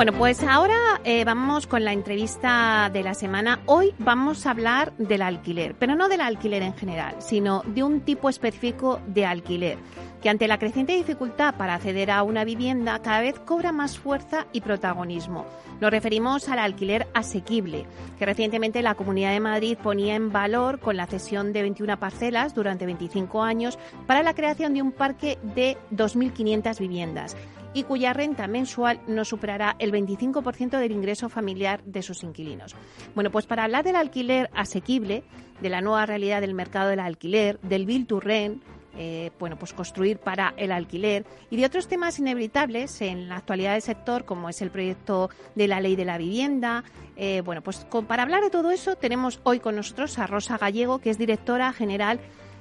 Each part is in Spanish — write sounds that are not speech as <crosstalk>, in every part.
Bueno, pues ahora eh, vamos con la entrevista de la semana. Hoy vamos a hablar del alquiler, pero no del alquiler en general, sino de un tipo específico de alquiler que ante la creciente dificultad para acceder a una vivienda cada vez cobra más fuerza y protagonismo. Nos referimos al alquiler asequible, que recientemente la Comunidad de Madrid ponía en valor con la cesión de 21 parcelas durante 25 años para la creación de un parque de 2.500 viviendas y cuya renta mensual no superará el 25% del ingreso familiar de sus inquilinos. Bueno, pues para hablar del alquiler asequible, de la nueva realidad del mercado del alquiler, del Bill to Rent, eh, bueno, pues construir para el alquiler y de otros temas inevitables en la actualidad del sector, como es el proyecto de la ley de la vivienda. Eh, bueno, pues para hablar de todo eso tenemos hoy con nosotros a Rosa Gallego, que es directora general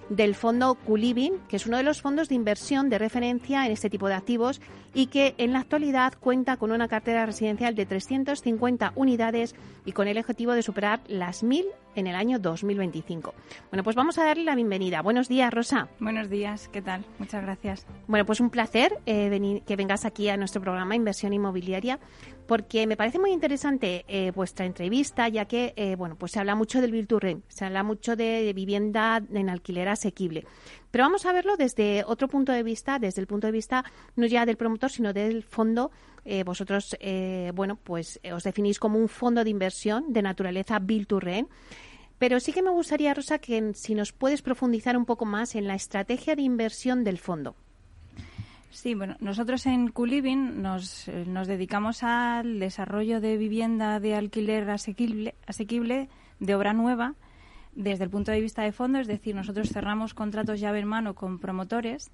del fondo Culivin, que es uno de los fondos de inversión de referencia en este tipo de activos y que en la actualidad cuenta con una cartera residencial de 350 unidades y con el objetivo de superar las 1.000 en el año 2025. Bueno, pues vamos a darle la bienvenida. Buenos días, Rosa. Buenos días, ¿qué tal? Muchas gracias. Bueno, pues un placer eh, que vengas aquí a nuestro programa Inversión Inmobiliaria porque me parece muy interesante eh, vuestra entrevista, ya que eh, bueno, pues se habla mucho del Rent, se habla mucho de, vivienda en alquiler asequible. Pero vamos a verlo desde otro punto de vista, desde el punto de vista no ya del promotor, sino del fondo. Eh, vosotros, bueno, pues os definís como un fondo de inversión de naturaleza Build to Rent. Pero sí que me gustaría, Rosa, que si nos puedes profundizar un poco más en la estrategia de inversión del fondo. Sí, bueno, nosotros en Culiving nos, eh, nos dedicamos al desarrollo de vivienda de alquiler asequible, asequible de obra nueva desde el punto de vista de fondo, es decir, nosotros cerramos contratos llave en mano con promotores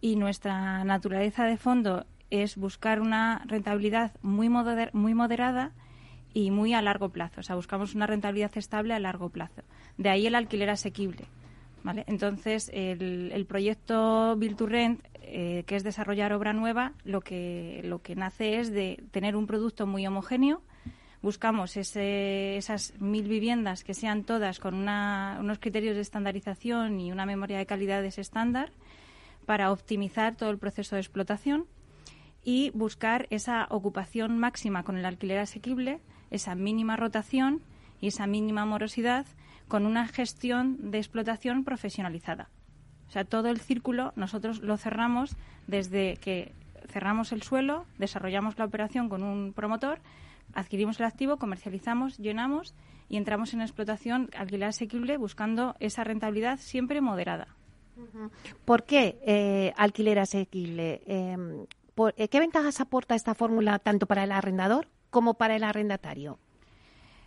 y nuestra naturaleza de fondo es buscar una rentabilidad muy, muy moderada y muy a largo plazo. O sea, buscamos una rentabilidad estable a largo plazo. De ahí el alquiler asequible. ¿vale? Entonces, el, proyecto Build to Rent eh, que es desarrollar obra nueva, lo que, lo que nace es de tener un producto muy homogéneo. Buscamos esas mil viviendas que sean todas con unos criterios de estandarización y una memoria de calidades estándar para optimizar todo el proceso de explotación y buscar esa ocupación máxima con el alquiler asequible, esa mínima rotación y esa mínima morosidad con una gestión de explotación profesionalizada. O sea, todo el círculo nosotros lo cerramos desde que cerramos el suelo, desarrollamos la operación con un promotor, adquirimos el activo, comercializamos, llenamos y entramos en explotación alquiler asequible buscando esa rentabilidad siempre moderada. ¿Por qué eh, alquiler asequible? Em, eh, ¿Qué ventajas aporta esta fórmula tanto para el arrendador como para el arrendatario?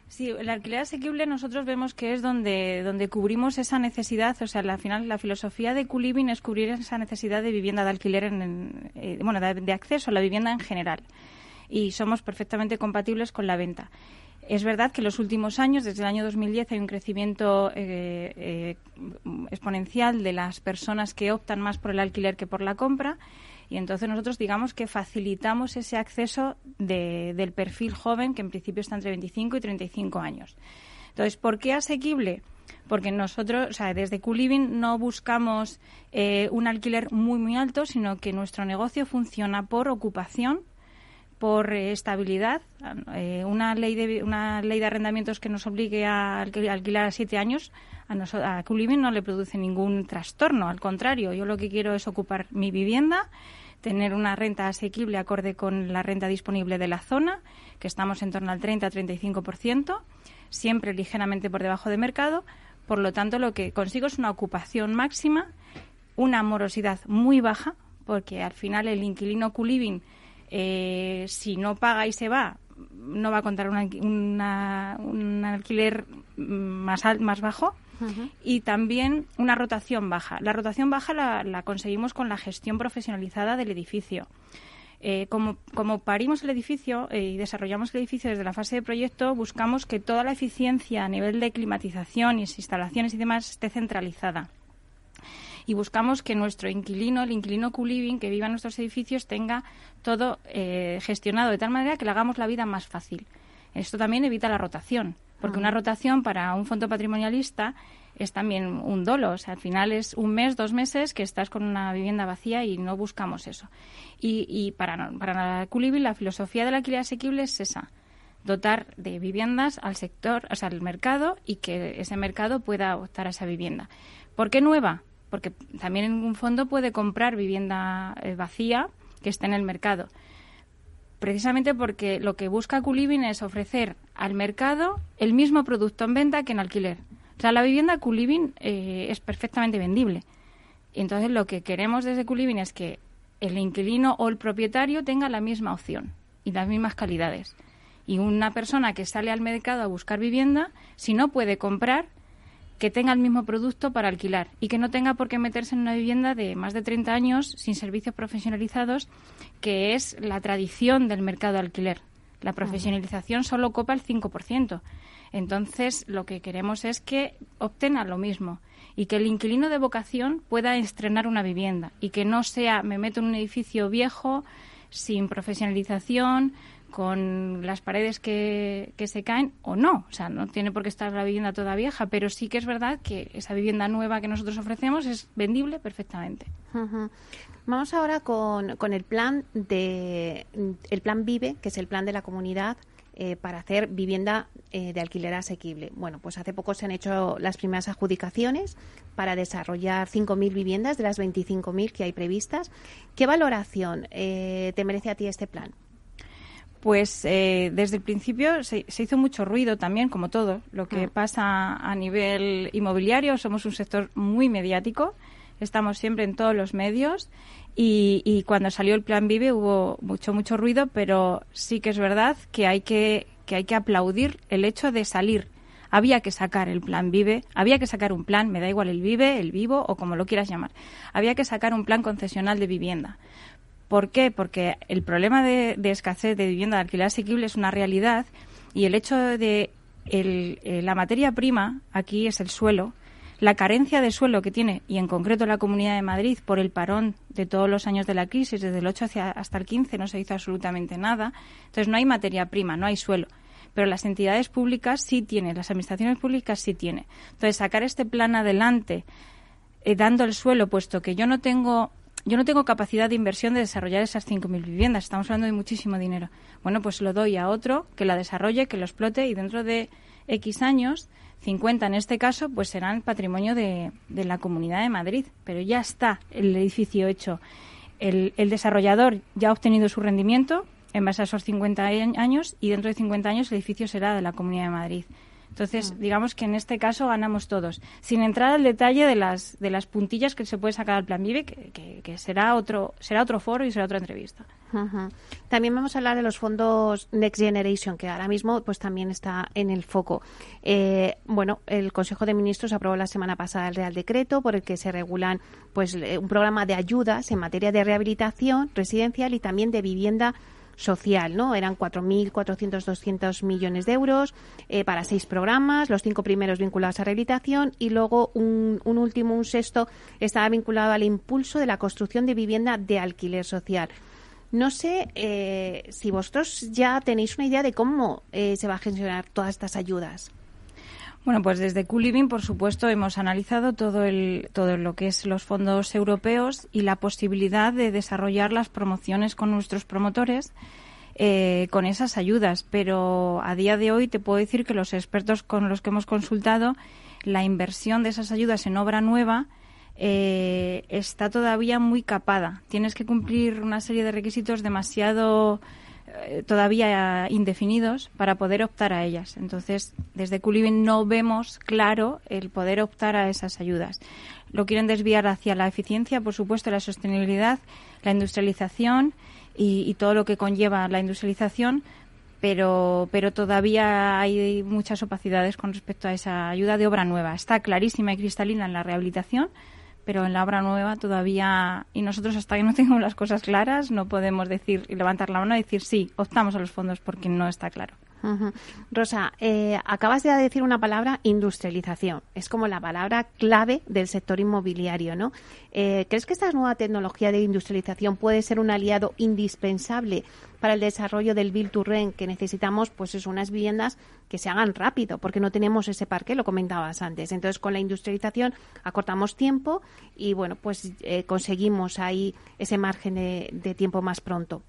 Sí, el alquiler asequible nosotros vemos que es donde, donde cubrimos esa necesidad, o sea, al final la filosofía de Culiving es cubrir esa necesidad de vivienda de alquiler, en, eh, bueno, de, acceso a la vivienda en general. Y somos perfectamente compatibles con la venta. Es verdad que en los últimos años, desde el año 2010, hay un crecimiento eh, eh, exponencial de las personas que optan más por el alquiler que por la compra y entonces nosotros digamos que facilitamos ese acceso del perfil joven que en principio está entre 25 y 35 años. Entonces, ¿por qué asequible? Porque nosotros, o sea, desde Culiving no buscamos eh, un alquiler muy, muy alto, sino que nuestro negocio funciona por ocupación, por estabilidad. Eh, una, ley de, una ley de arrendamientos que nos obligue a alquilar a siete años, a, a Culiving no le produce ningún trastorno. Al contrario, yo lo que quiero es ocupar mi vivienda tener una renta asequible acorde con la renta disponible de la zona, que estamos en torno al 30-35%, siempre ligeramente por debajo de mercado. Por lo tanto, lo que consigo es una ocupación máxima, una morosidad muy baja, porque al final el inquilino Culiving, eh, si no paga y se va, no va a contar un alquiler más, más bajo y también una rotación baja. La rotación baja la, conseguimos con la gestión profesionalizada del edificio. Eh, como, como, parimos el edificio eh, y desarrollamos el edificio desde la fase de proyecto, buscamos que toda la eficiencia a nivel de climatización y instalaciones y demás esté centralizada. Y buscamos que nuestro inquilino, el inquilino Q-Living que viva en nuestros edificios, tenga todo eh, gestionado de tal manera que le hagamos la vida más fácil. Esto también evita la rotación, porque una rotación para un fondo patrimonialista es también un dolo. O sea, al final es un mes, dos meses que estás con una vivienda vacía y no buscamos eso. Y, y para, para la Culibil, la filosofía del alquiler asequible es esa dotar de viviendas al sector, o sea, al mercado y que ese mercado pueda optar a esa vivienda. ¿Por qué nueva? Porque también un fondo puede comprar vivienda eh, vacía que esté en el mercado. Precisamente porque lo que busca Culiving es ofrecer al mercado el mismo producto en venta que en alquiler. O sea, la vivienda Culiving eh, es perfectamente vendible. Entonces, lo que queremos desde Culiving es que el inquilino o el propietario tenga la misma opción y las mismas calidades. Y una persona que sale al mercado a buscar vivienda, si no puede comprar, que tenga el mismo producto para alquilar y que no tenga por qué meterse en una vivienda de más de 30 años sin servicios profesionalizados, que es la tradición del mercado de alquiler. La profesionalización solo copa el 5%. Entonces, lo que queremos es que obtenga lo mismo y que el inquilino de vocación pueda estrenar una vivienda y que no sea me meto en un edificio viejo sin profesionalización, con las paredes que, que, se caen o no. O sea, no tiene por qué estar la vivienda toda vieja, pero sí que es verdad que esa vivienda nueva que nosotros ofrecemos es vendible perfectamente. Vamos ahora con, con, el plan de el plan Vive, que es el plan de la comunidad eh, para hacer vivienda eh, de alquiler asequible. Bueno, pues hace poco se han hecho las primeras adjudicaciones para desarrollar 5.000 viviendas de las 25.000 que hay previstas. ¿Qué valoración eh, te merece a ti este plan? Pues desde el principio se, hizo mucho ruido también, como todo lo que mm. pasa a nivel inmobiliario. Somos un sector muy mediático, estamos siempre en todos los medios y, cuando salió el Plan Vive hubo mucho, mucho ruido, pero sí que es verdad que hay que, que hay que aplaudir el hecho de salir. Había que sacar el plan Vive, había que sacar un plan, me da igual el Vive, el Vivo o como lo quieras llamar. Había que sacar un plan concesional de vivienda. ¿Por qué? Porque el problema de, escasez de vivienda de alquiler asequible es una realidad y el hecho de el, eh, la materia prima aquí es el suelo la carencia de suelo que tiene, y en concreto la Comunidad de Madrid, por el parón de todos los años de la crisis, desde el 8 hasta el 15 no se hizo absolutamente nada. Entonces no hay materia prima, no hay suelo. Pero las entidades públicas sí tienen, las administraciones públicas sí tienen. Entonces sacar este plan adelante, eh, dando el suelo, puesto que yo no tengo yo no tengo capacidad de inversión de desarrollar esas 5.000 viviendas. Estamos hablando de muchísimo dinero. Bueno, pues lo doy a otro que la desarrolle, que lo explote y dentro de X años 50 en este caso, pues serán patrimonio de, la Comunidad de Madrid. Pero ya está el edificio hecho. El, el, desarrollador ya ha obtenido su rendimiento en base a esos 50 años y dentro de 50 años el edificio será de la Comunidad de Madrid. Entonces, mm. digamos que en este caso ganamos todos, sin entrar al detalle de las, de las puntillas que se puede sacar al Plan Vive, que, que, será, otro, será otro foro y será otra entrevista. También vamos a hablar de los fondos Next Generation, que ahora mismo pues también está en el foco. Eh, bueno, el Consejo de Ministros aprobó la semana pasada el Real Decreto por el que se regulan pues un programa de ayudas en materia de rehabilitación residencial y también de vivienda social, ¿no? Eran 4.400, 200 millones de euros eh, para seis programas, los cinco primeros vinculados a rehabilitación y luego un, último, un sexto, estaba vinculado al impulso de la construcción de vivienda de alquiler social. No sé eh, si vosotros ya tenéis una idea de cómo eh, se va a gestionar todas estas ayudas. Bueno, pues desde Culiving, por supuesto, hemos analizado todo, el, todo lo que es los fondos europeos y la posibilidad de desarrollar las promociones con nuestros promotores eh, con esas ayudas. Pero a día de hoy te puedo decir que los expertos con los que hemos consultado, la inversión de esas ayudas en obra nueva eh, está todavía muy capada. Tienes que cumplir una serie de requisitos demasiado eh, todavía indefinidos para poder optar a ellas. Entonces, desde Culiving no vemos claro el poder optar a esas ayudas. Lo quieren desviar hacia la eficiencia, por supuesto, la sostenibilidad, la industrialización y, todo lo que conlleva la industrialización, pero, pero todavía hay muchas opacidades con respecto a esa ayuda de obra nueva. Está clarísima y cristalina en la rehabilitación, pero en la obra nueva todavía, y nosotros hasta que no <laughs> tengamos las cosas claras, no podemos decir y levantar la mano y decir sí, optamos a los fondos porque no está claro. Rosa, eh, acabas de decir una palabra, industrialización. Es como la palabra clave del sector inmobiliario, ¿no? Eh, ¿Crees que esta nueva tecnología de industrialización puede ser un aliado indispensable para el desarrollo del Build to Rent que necesitamos? Pues es unas viviendas que se hagan rápido, porque no tenemos ese parque, lo comentabas antes. Entonces, con la industrialización acortamos tiempo y, bueno, pues eh, conseguimos ahí ese margen de tiempo más pronto.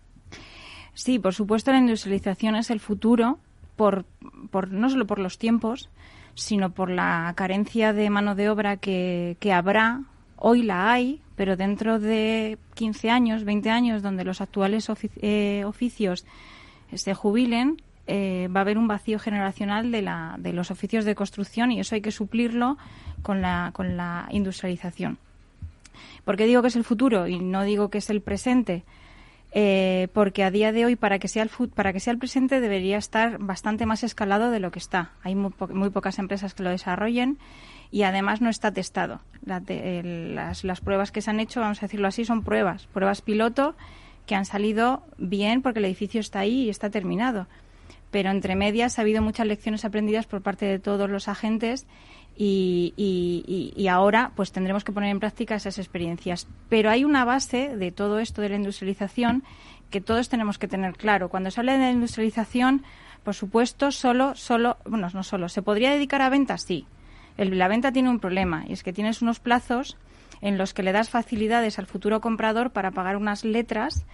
Sí, por supuesto la industrialización es el futuro, por, por, no solo por los tiempos, sino por la carencia de mano de obra que, habrá. Hoy la hay, pero dentro de 15 años, 20 años, donde los actuales eh, oficios se jubilen, eh, va a haber un vacío generacional de, la, de los oficios de construcción y eso hay que suplirlo con la, con la industrialización. ¿Por qué digo que es el futuro y no digo que es el presente? Eh, porque a día de hoy para que sea el para que sea el presente debería estar bastante más escalado de lo que está. Hay muy, pocas empresas que lo desarrollen y además no está testado. las, las, pruebas que se han hecho, vamos a decirlo así, son pruebas, pruebas piloto que han salido bien porque el edificio está ahí y está terminado. Pero entre medias ha habido muchas lecciones aprendidas por parte de todos los agentes y, y, ahora pues tendremos que poner en práctica esas experiencias. Pero hay una base de todo esto de la industrialización que todos tenemos que tener claro. Cuando se habla de la industrialización, por supuesto, solo, solo, bueno, no solo, ¿se podría dedicar a ventas? Sí. la venta tiene un problema y es que tienes unos plazos en los que le das facilidades al futuro comprador para pagar unas letras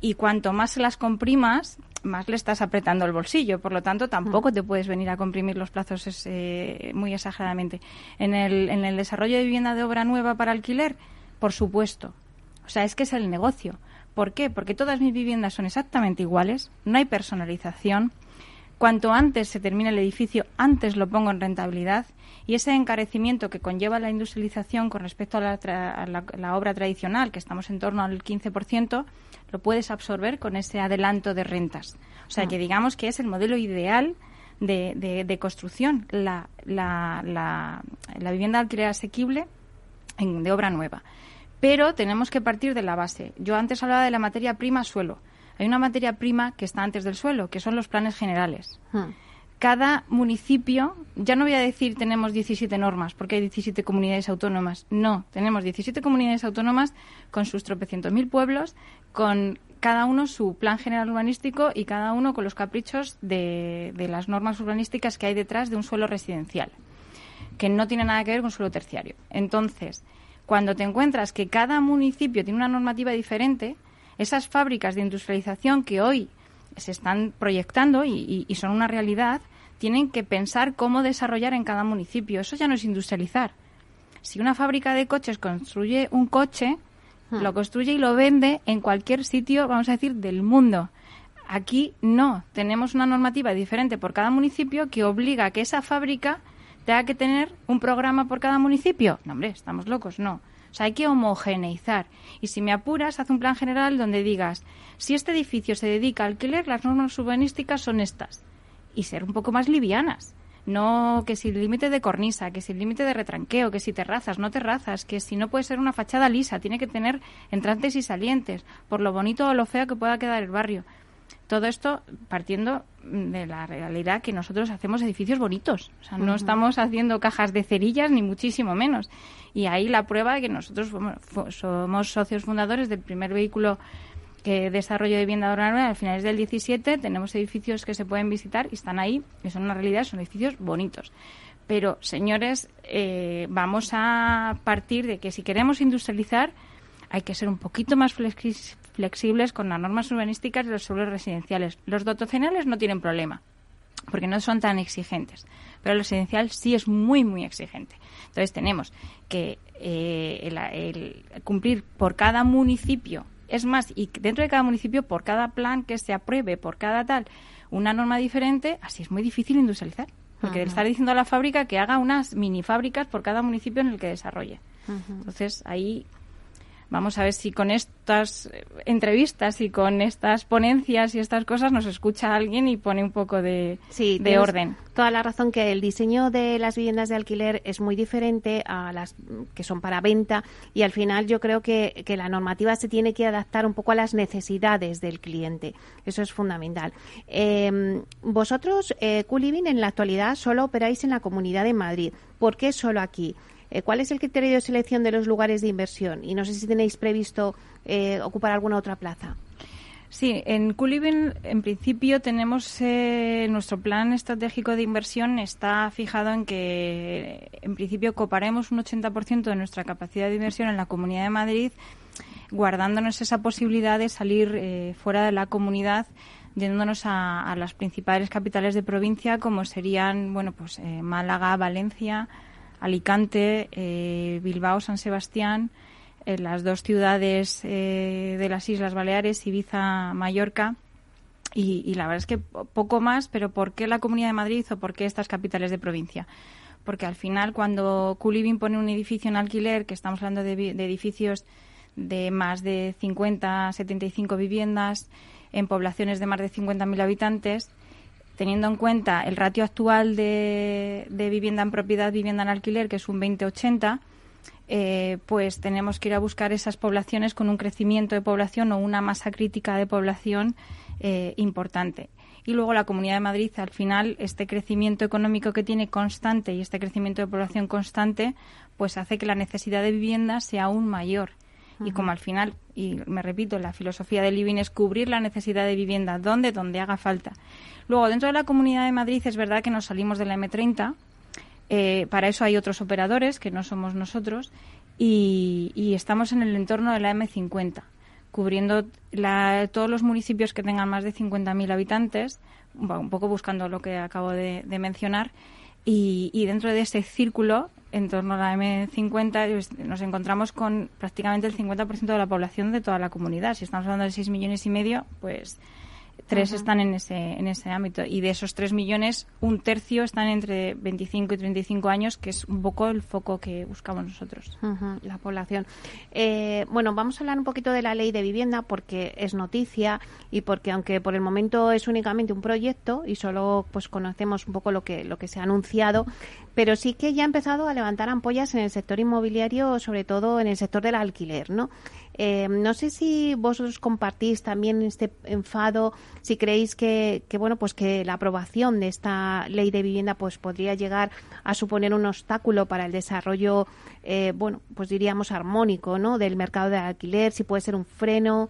y cuanto más se las comprimas, más le estás apretando el bolsillo. Por lo tanto, tampoco te puedes venir a comprimir los plazos eh, muy exageradamente. En el, en el desarrollo de vivienda de obra nueva para alquiler, por supuesto. O sea, es que es el negocio. ¿Por qué? Porque todas mis viviendas son exactamente iguales, no hay personalización. Cuanto antes se termine el edificio, antes lo pongo en rentabilidad y ese encarecimiento que conlleva la industrialización con respecto a la, la obra tradicional, que estamos en torno al 15%, lo puedes absorber con ese adelanto de rentas. O sea, ah. que digamos que es el modelo ideal de, de, construcción, la, la, la, la, vivienda alquiler asequible en, de obra nueva. Pero tenemos que partir de la base. Yo antes hablaba de la materia prima suelo. Hay una materia prima que está antes del suelo, que son los planes generales. Ah cada municipio, ya no voy a decir tenemos 17 normas, porque hay 17 comunidades autónomas. No, tenemos 17 comunidades autónomas con sus tropecientos mil pueblos, con cada uno su plan general urbanístico y cada uno con los caprichos de, de las normas urbanísticas que hay detrás de un suelo residencial, que no tiene nada que ver con suelo terciario. Entonces, cuando te encuentras que cada municipio tiene una normativa diferente, esas fábricas de industrialización que hoy se están proyectando y, son una realidad, tienen que pensar cómo desarrollar en cada municipio. Eso ya no es industrializar. Si una fábrica de coches construye un coche, hmm. lo construye y lo vende en cualquier sitio, vamos a decir, del mundo. Aquí no. Tenemos una normativa diferente por cada municipio que obliga a que esa fábrica tenga que tener un programa por cada municipio. No, hombre, estamos locos, no. O sea, hay que homogeneizar. Y si me apuras, haz un plan general donde digas, si este edificio se dedica a alquiler, las normas urbanísticas son estas. Y ser un poco más livianas. No que si el límite de cornisa, que si el límite de retranqueo, que si terrazas, no terrazas, que si no puede ser una fachada lisa, tiene que tener entrantes y salientes, por lo bonito o lo feo que pueda quedar el barrio. Todo esto partiendo de la realidad que nosotros hacemos edificios bonitos. O sea, no estamos haciendo cajas de cerillas ni muchísimo menos. Y ahí la prueba de que nosotros somos socios fundadores del primer vehículo que desarrollo de vivienda nueva a finales del 17. Tenemos edificios que se pueden visitar y están ahí, que son una realidad, son edificios bonitos. Pero, señores, eh, vamos a partir de que si queremos industrializar, hay que ser un poquito más flexibles con las normas urbanísticas de los suelos residenciales. Los dotacionales no tienen problema, porque no son tan exigentes, pero el residencial sí es muy, muy exigente. Entonces tenemos que eh, el, cumplir por cada municipio, es más, y dentro de cada municipio, por cada plan que se apruebe, por cada tal, una norma diferente, así es muy difícil industrializar. Porque estar diciendo a la fábrica que haga unas mini fábricas por cada municipio en el que desarrolle. Entonces, ahí vamos a ver si con estas entrevistas y con estas ponencias y estas cosas nos escucha alguien y pone un poco de, de orden. Toda la razón que el diseño de las viviendas de alquiler es muy diferente a las que son para venta y al final yo creo que, que la normativa se tiene que adaptar un poco a las necesidades del cliente. Eso es fundamental. Eh, vosotros, eh, en la actualidad solo operáis en la Comunidad de Madrid. ¿Por qué solo aquí? Eh, ¿Cuál es el criterio de selección de los lugares de inversión? Y no sé si tenéis previsto eh, ocupar alguna otra plaza. Sí, en Culivin en principio tenemos eh, nuestro plan estratégico de inversión está fijado en que en principio coparemos un 80% de nuestra capacidad de inversión en la Comunidad de Madrid, guardándonos esa posibilidad de salir fuera de la comunidad yéndonos a, las principales capitales de provincia como serían bueno pues Málaga, Valencia, Alicante, eh, Bilbao, San Sebastián, eh, las dos ciudades eh, de las Islas Baleares, Ibiza, Mallorca. Y, la verdad es que poco más, pero ¿por qué la Comunidad de Madrid o por qué estas capitales de provincia? Porque al final, cuando Culivin pone un edificio en alquiler, que estamos hablando de, de edificios de más de 50, 75 viviendas, en poblaciones de más de 50.000 habitantes, teniendo en cuenta el ratio actual de, vivienda en propiedad, vivienda en alquiler, que es un 20-80, eh, pues tenemos que ir a buscar esas poblaciones con un crecimiento de población o una masa crítica de población eh, importante. Y luego la Comunidad de Madrid, al final, este crecimiento económico que tiene constante y este crecimiento de población constante, pues hace que la necesidad de vivienda sea aún mayor. Y como al final, y me repito, la filosofía del living es cubrir la necesidad de vivienda donde, donde haga falta. Luego, dentro de la Comunidad de Madrid es verdad que nos salimos de la M30. Eh, para eso hay otros operadores, que no somos nosotros, y, estamos en el entorno de la M50, cubriendo todos los municipios que tengan más de 50.000 habitantes, un poco buscando lo que acabo de, mencionar, y, y, dentro de ese círculo en torno a la M50 nos encontramos con prácticamente el 50% de la población de toda la comunidad. Si estamos hablando de 6 millones y medio, pues tres están en ese, en ese ámbito. Y de esos 3 millones, un tercio están entre 25 y 35 años, que es un poco el foco que buscamos nosotros. la población. Eh, bueno, vamos a hablar un poquito de la ley de vivienda porque es noticia y porque aunque por el momento es únicamente un proyecto y solo pues conocemos un poco lo que, lo que se ha anunciado, pero sí que ya ha empezado a levantar ampollas en el sector inmobiliario, sobre todo en el sector del alquiler, ¿no? Eh, no sé si vosotros compartís también este enfado, si creéis que, que, bueno, pues que la aprobación de esta ley de vivienda pues podría llegar a suponer un obstáculo para el desarrollo, eh, bueno, pues diríamos armónico, ¿no? Del mercado de alquiler, si puede ser un freno.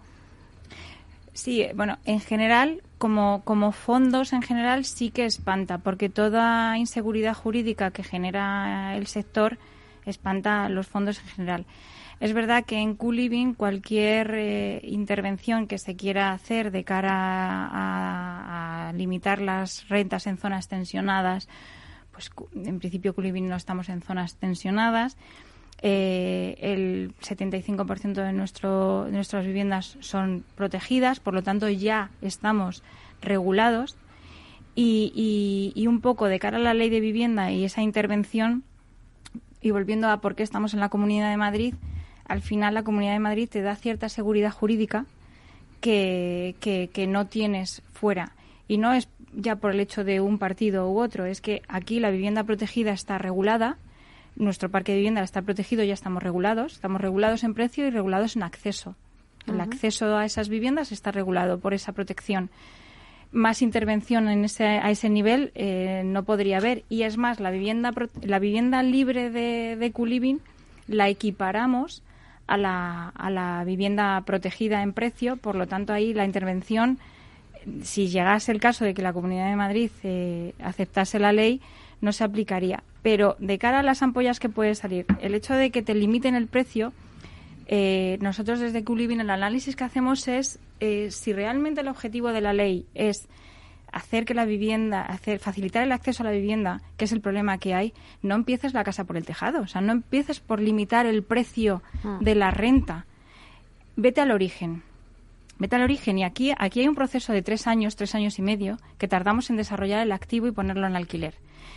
Sí, bueno, en general, como, como fondos en general, sí que espanta, porque toda inseguridad jurídica que genera el sector espanta los fondos en general. Es verdad que en Q-Living cualquier eh, intervención que se quiera hacer de cara a, limitar las rentas en zonas tensionadas, pues en principio Q-Living no estamos en zonas tensionadas. Eh, el 75% de, nuestro, nuestras viviendas son protegidas, por lo tanto ya estamos regulados. Y, y, un poco de cara a la ley de vivienda y esa intervención, y volviendo a por qué estamos en la Comunidad de Madrid, al final la Comunidad de Madrid te da cierta seguridad jurídica que, que, no tienes fuera. Y no es ya por el hecho de un partido u otro, es que aquí la vivienda protegida está regulada, nuestro parque de vivienda está protegido, ya estamos regulados, estamos regulados en precio y regulados en acceso. El acceso a esas viviendas está regulado por esa protección. Más intervención en ese, a ese nivel eh, no podría haber. Y es más, la vivienda, la vivienda libre de, de Culiving la equiparamos a la, a la vivienda protegida en precio. Por lo tanto, ahí la intervención, si llegase el caso de que la Comunidad de Madrid eh, aceptase la ley, no se aplicaría. Pero de cara a las ampollas que puede salir, el hecho de que te limiten el precio, eh, nosotros desde Culiving el análisis que hacemos es eh, si realmente el objetivo de la ley es hacer que la vivienda, hacer, facilitar el acceso a la vivienda, que es el problema que hay, no empieces la casa por el tejado. O sea, no empieces por limitar el precio ah. de la renta. Vete al origen. Vete al origen. Y aquí, aquí hay un proceso de tres años, tres años y medio, que tardamos en desarrollar el activo y ponerlo en alquiler.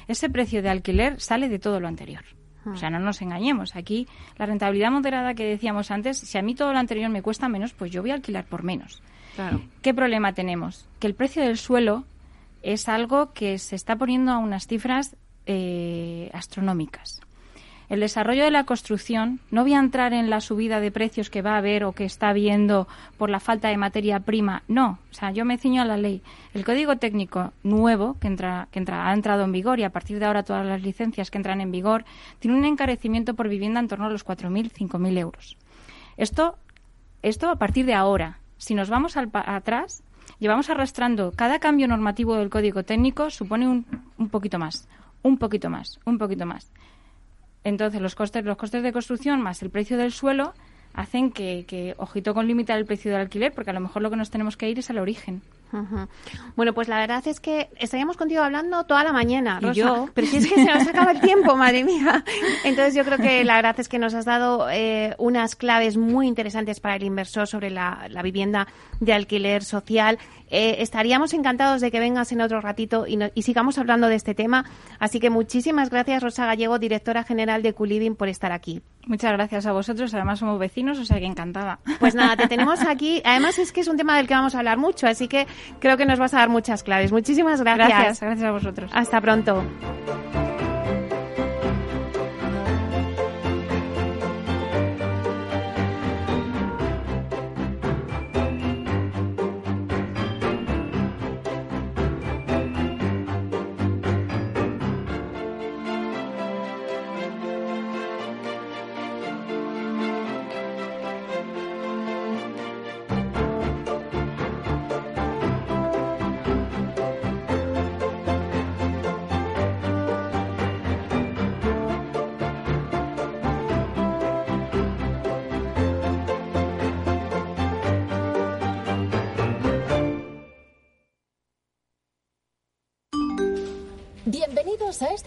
Ese precio de alquiler sale de todo lo anterior. O sea, no nos engañemos. Aquí la rentabilidad moderada que decíamos antes, si a mí todo lo anterior me cuesta menos, pues yo voy a alquilar por menos. ¿Qué problema tenemos? Que el precio del suelo es algo que se está poniendo a unas cifras eh, astronómicas. El desarrollo de la construcción, no voy a entrar en la subida de precios que va a haber o que está habiendo por la falta de materia prima, no, o sea, yo me ciño a la ley. El código técnico nuevo que entra, que entra, ha entrado en vigor y a partir de ahora todas las licencias que entran en vigor tiene un encarecimiento por vivienda en torno a los 4.000, 5.000 euros. Esto, esto a partir de ahora. Si nos vamos al, atrás, llevamos arrastrando cada cambio normativo del código técnico supone un, un poquito más, un poquito más, un poquito más. Entonces, los costes, los costes de construcción más el precio del suelo hacen que, que ojito con limitar el precio del alquiler, porque a lo mejor lo que nos tenemos que ir es al origen. Bueno, pues la verdad es que estaríamos contigo hablando toda la mañana, Rosa. yo? Pero si es que se nos acaba el tiempo, <laughs> madre mía. Entonces yo creo que la verdad es que nos has dado eh, unas claves muy interesantes para el inversor sobre la, vivienda de alquiler social. Eh, estaríamos encantados de que vengas en otro ratito y, y, sigamos hablando de este tema. Así que muchísimas gracias, Rosa Gallego, directora general de Culiving, por estar aquí. Muchas gracias a vosotros. Además somos vecinos, o sea que encantada. Pues nada, te tenemos <laughs> aquí. Además es que es un tema del que vamos a hablar mucho, así que creo que nos vas a dar muchas claves. Muchísimas gracias. Gracias, gracias a vosotros. Hasta pronto.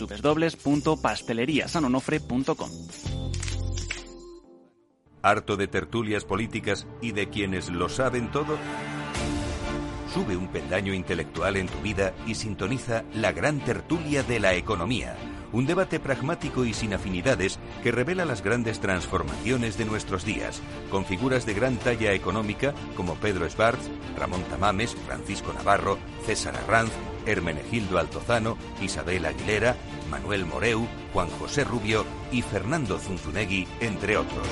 www.pasteleriasanonofre.com. ¿Harto de tertulias políticas y de quienes lo saben todo? Sube un peldaño intelectual en tu vida y sintoniza la gran tertulia de la economía. Un debate pragmático y sin afinidades que revela las grandes transformaciones de nuestros días, con figuras de gran talla económica como Pedro Esbarz, Ramón Tamames, Francisco Navarro, César Arranz, Hermenegildo Altozano, Isabel Aguilera, Manuel Moreu, Juan José Rubio y Fernando Zunzunegui, entre otros.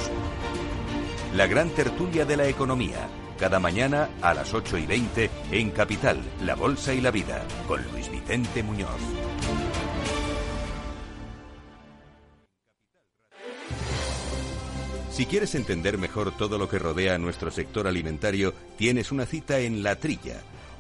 La gran tertulia de la economía, cada mañana a las 8 y 20 en Capital, La Bolsa y la Vida, con Luis Vicente Muñoz. Si quieres entender mejor todo lo que rodea a nuestro sector alimentario, tienes una cita en La Trilla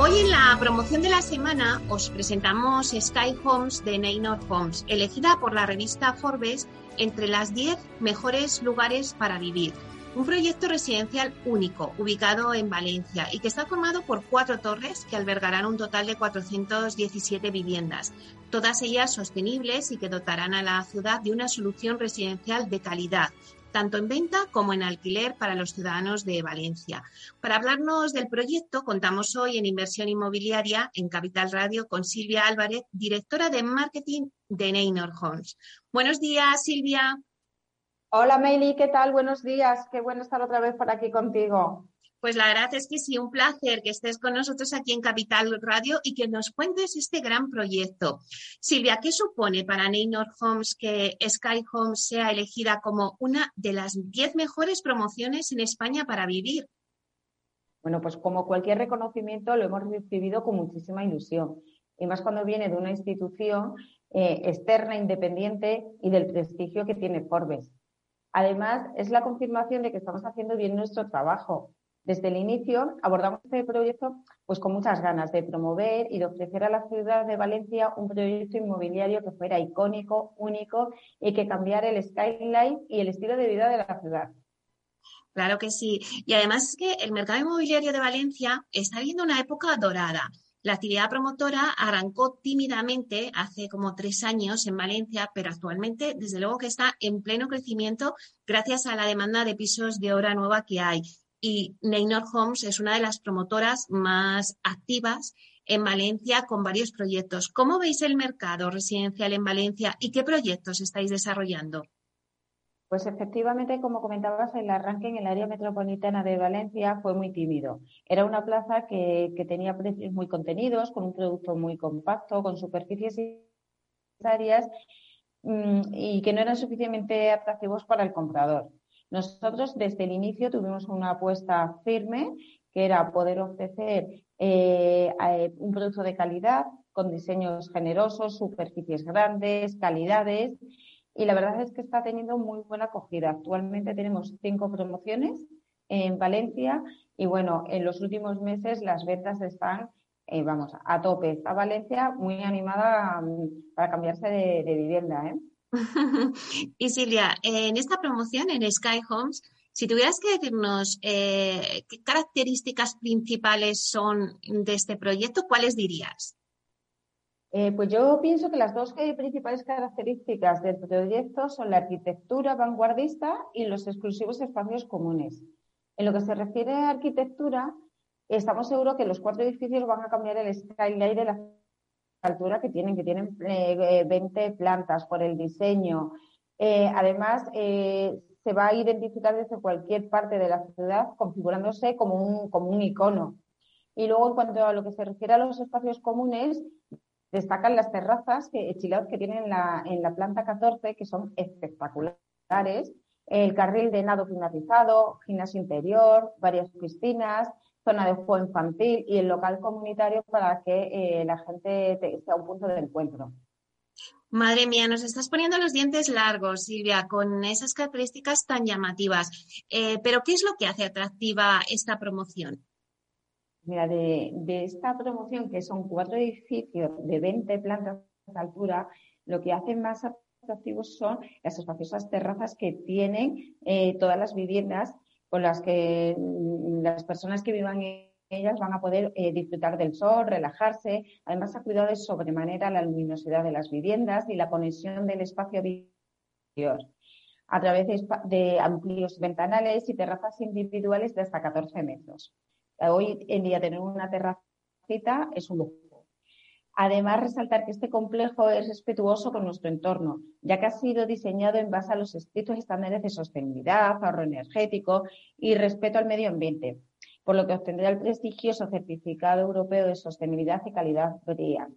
Hoy en la promoción de la semana os presentamos Sky Homes de Neynor Homes, elegida por la revista Forbes entre las 10 mejores lugares para vivir. Un proyecto residencial único, ubicado en Valencia y que está formado por cuatro torres que albergarán un total de 417 viviendas, todas ellas sostenibles y que dotarán a la ciudad de una solución residencial de calidad, tanto en venta como en alquiler para los ciudadanos de Valencia. Para hablarnos del proyecto, contamos hoy en Inversión Inmobiliaria en Capital Radio con Silvia Álvarez, directora de marketing de Neynor Homes. Buenos días, Silvia. Hola, Meili, ¿qué tal? Buenos días. Qué bueno estar otra vez por aquí contigo. Pues la verdad es que sí, un placer que estés con nosotros aquí en Capital Radio y que nos cuentes este gran proyecto. Silvia, ¿qué supone para Neynor Homes que Sky Homes sea elegida como una de las 10 mejores promociones en España para vivir? Bueno, pues como cualquier reconocimiento lo hemos recibido con muchísima ilusión. Y más cuando viene de una institución eh, externa, independiente y del prestigio que tiene Forbes. Además, es la confirmación de que estamos haciendo bien nuestro trabajo desde el inicio abordamos este proyecto pues con muchas ganas de promover y de ofrecer a la ciudad de Valencia un proyecto inmobiliario que fuera icónico, único y que cambiara el skyline y el estilo de vida de la ciudad. Claro que sí. Y además es que el mercado inmobiliario de Valencia está viviendo una época dorada. La actividad promotora arrancó tímidamente hace como tres años en Valencia, pero actualmente, desde luego que está en pleno crecimiento gracias a la demanda de pisos de obra nueva que hay y Neynor Homes es una de las promotoras más activas en Valencia con varios proyectos. ¿Cómo veis el mercado residencial en Valencia y qué proyectos estáis desarrollando? Pues efectivamente, como comentabas, el arranque en el área metropolitana de Valencia fue muy tímido. Era una plaza que, tenía precios muy contenidos, con un producto muy compacto, con superficies áreas mm, y que no eran suficientemente atractivos para el comprador. Nosotros desde el inicio tuvimos una apuesta firme que era poder ofrecer eh, eh, un producto de calidad con diseños generosos, superficies grandes, calidades. Y la verdad es que está teniendo muy buena acogida. Actualmente tenemos cinco promociones en Valencia y bueno, en los últimos meses las ventas están, eh, vamos, a tope. Está Valencia muy animada mm, para cambiarse de, de vivienda. ¿eh? <laughs> y Silvia, en esta promoción en Sky Homes, si tuvieras que decirnos eh, qué características principales son de este proyecto, ¿cuáles dirías? Eh, pues yo pienso que las dos principales características del proyecto son la arquitectura vanguardista y los exclusivos espacios comunes. En lo que se refiere a arquitectura, estamos seguros que los cuatro edificios van a cambiar el skyline de la altura que tienen, que tienen 20 eh, plantas por el diseño. Eh, además, eh, se va a identificar desde cualquier parte de la ciudad configurándose como un, como un icono. Y luego, en cuanto a lo que se refiere a los espacios comunes, destacan las terrazas que, que tienen en la, en la planta 14, que son espectaculares. El carril de nado climatizado, gimnasio interior, varias piscinas, zona de juego infantil y el local comunitario para que eh, la gente sea un punto de encuentro. Madre mía, nos estás poniendo los dientes largos, Silvia, con esas características tan llamativas. Eh, pero, ¿qué es lo que hace atractiva esta promoción? Mira, de, esta promoción, que son cuatro edificios de 20 plantas de altura, lo que hace más atractivos son las espaciosas terrazas que tienen eh, todas las viviendas con las que mm, las personas que vivan en ellas van a poder eh, disfrutar del sol, relajarse. Además, ha cuidado de sobremanera la luminosidad de las viviendas y la conexión del espacio exterior a través de, amplios ventanales y terrazas individuales de hasta 14 metros. Hoy en día tener una terracita es un. Además, resaltar que este complejo es respetuoso con nuestro entorno, ya que ha sido diseñado en base a los estrictos estándares de sostenibilidad, ahorro energético y respeto al medio ambiente, por lo que obtendrá el prestigioso certificado europeo de sostenibilidad y calidad BRIA.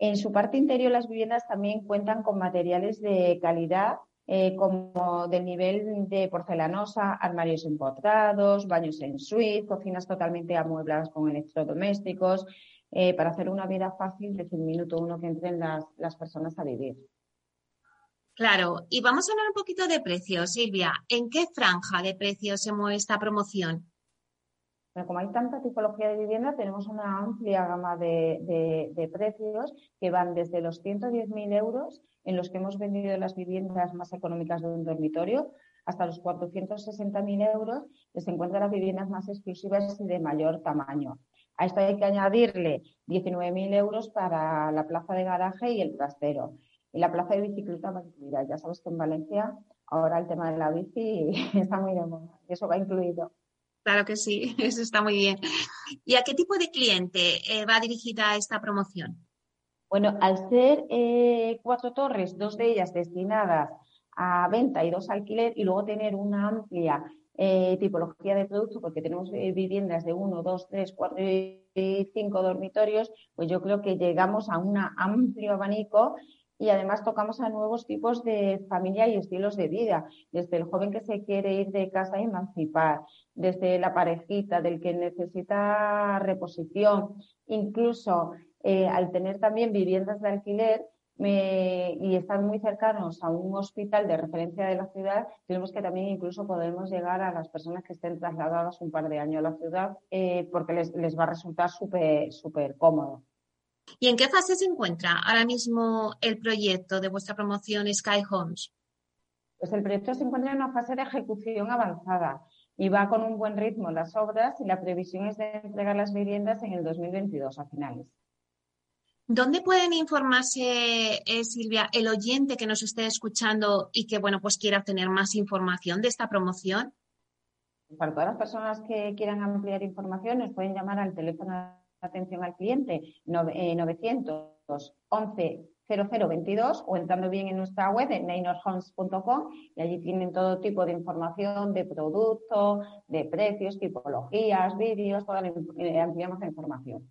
En su parte interior, las viviendas también cuentan con materiales de calidad eh, como del nivel de porcelanosa, armarios empotrados, baños en suite, cocinas totalmente amuebladas con electrodomésticos, eh, para hacer una vida fácil desde el minuto uno que entren las, las personas a vivir. Claro, y vamos a hablar un poquito de precios, Silvia. ¿En qué franja de precios se mueve esta promoción? Bueno, como hay tanta tipología de vivienda, tenemos una amplia gama de, de, precios que van desde los 110.000 euros, en los que hemos vendido las viviendas más económicas de un dormitorio, hasta los 460.000 euros, que se encuentran las viviendas más exclusivas y de mayor tamaño. A esto hay que añadirle 19.000 euros para la plaza de garaje y el trastero. Y la plaza de bicicleta va incluida. Ya sabes que en Valencia ahora el tema de la bici <laughs> está muy de moda. Y eso va incluido. Claro que sí, <laughs> eso está muy bien. ¿Y a qué tipo de cliente eh, va dirigida esta promoción? Bueno, al ser eh, cuatro torres, dos de ellas destinadas a venta y dos a alquiler, y luego tener una amplia eh, tipología de producto, porque tenemos eh, viviendas de uno, dos, tres, cuatro y cinco dormitorios, pues yo creo que llegamos a un amplio abanico y además tocamos a nuevos tipos de familia y estilos de vida, desde el joven que se quiere ir de casa y emancipar, desde la parejita, del que necesita reposición, incluso eh, al tener también viviendas de alquiler, y estar muy cercanos a un hospital de referencia de la ciudad, tenemos que también incluso podemos llegar a las personas que estén trasladadas un par de años a la ciudad eh, porque les, les, va a resultar súper súper cómodo. ¿Y en qué fase se encuentra ahora mismo el proyecto de vuestra promoción Sky Homes? Pues el proyecto se encuentra en una fase de ejecución avanzada y va con un buen ritmo las obras y la previsión es de entregar las viviendas en el 2022 a finales. ¿Dónde pueden informarse, eh, Silvia, el oyente que nos esté escuchando y que, bueno, pues quiera obtener más información de esta promoción? Para todas las personas que quieran ampliar información, nos pueden llamar al teléfono de atención al cliente 911 0022 o entrando bien en nuestra web en neinorhomes.com y allí tienen todo tipo de información de producto, de precios, tipologías, vídeos, toda la, eh, ampliamos la información.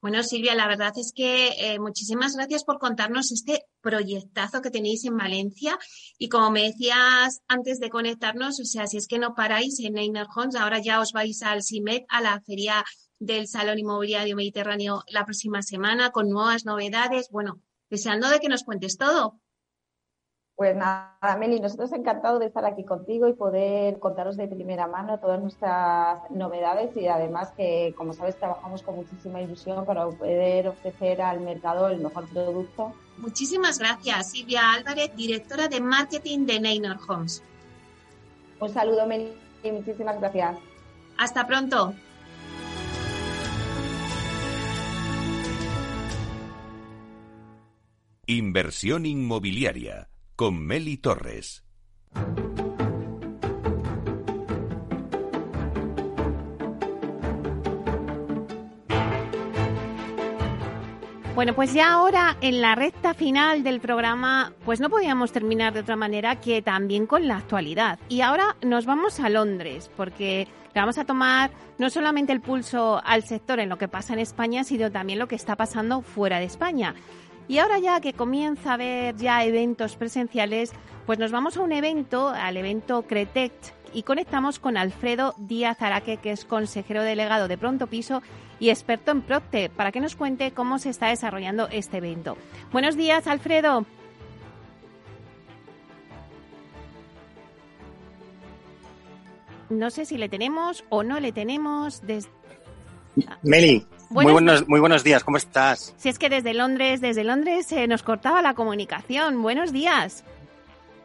Bueno, Silvia, la verdad es que eh, muchísimas gracias por contarnos este proyectazo que tenéis en Valencia. Y como me decías antes de conectarnos, o sea, si es que no paráis en Neiner Homes, ahora ya os vais al CIMET, a la feria del Salón Inmobiliario Mediterráneo la próxima semana con nuevas novedades. Bueno, deseando de que nos cuentes todo. Pues nada, Meli, nosotros encantados de estar aquí contigo y poder contaros de primera mano todas nuestras novedades y además que, como sabes, trabajamos con muchísima ilusión para poder ofrecer al mercado el mejor producto. Muchísimas gracias, Silvia Álvarez, directora de marketing de Neynor Homes. Un saludo, Meli, y muchísimas gracias. Hasta pronto. Inversión inmobiliaria con Meli Torres. Bueno, pues ya ahora en la recta final del programa, pues no podíamos terminar de otra manera que también con la actualidad. Y ahora nos vamos a Londres, porque le vamos a tomar no solamente el pulso al sector en lo que pasa en España, sino también lo que está pasando fuera de España. Y ahora ya que comienza a haber ya eventos presenciales, pues nos vamos a un evento, al evento Cretect, y conectamos con Alfredo Díaz Araque, que es consejero delegado de Pronto Piso y experto en Procte, para que nos cuente cómo se está desarrollando este evento. Buenos días, Alfredo. No sé si le tenemos o no le tenemos. Meli, muy, buenos, muy buenos días, ¿cómo estás? Si es que desde Londres, desde Londres se nos cortaba la comunicación. Buenos días.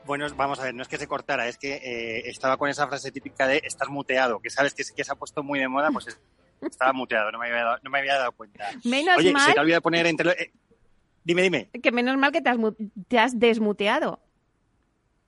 Bueno, vamos a ver, no es que se cortara, es que eh, estaba con esa frase típica de estás muteado, que sabes que, que se ha puesto muy de moda, pues estaba muteado, no me había dado, no me había dado cuenta. Menos Oye, mal. se te olvidado poner entre... Eh, dime, dime. Que menos mal que te has, te has desmuteado.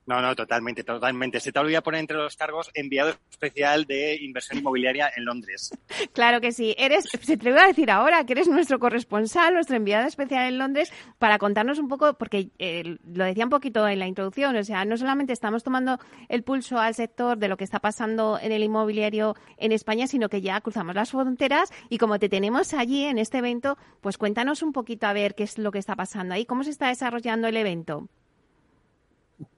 No, no, totalmente, totalmente. Se te olvida poner entre los cargos enviado especial de inversión inmobiliaria en Londres. <laughs> Claro que sí. Eres, se te iba a decir ahora que eres nuestro corresponsal, nuestro enviado especial en Londres, para contarnos un poco, porque eh, lo decía un poquito en la introducción, o sea, no solamente estamos tomando el pulso al sector de lo que está pasando en el inmobiliario en España, sino que ya cruzamos las fronteras y como te tenemos allí en este evento, pues cuéntanos un poquito a ver qué es lo que está pasando ahí, cómo se está desarrollando el evento.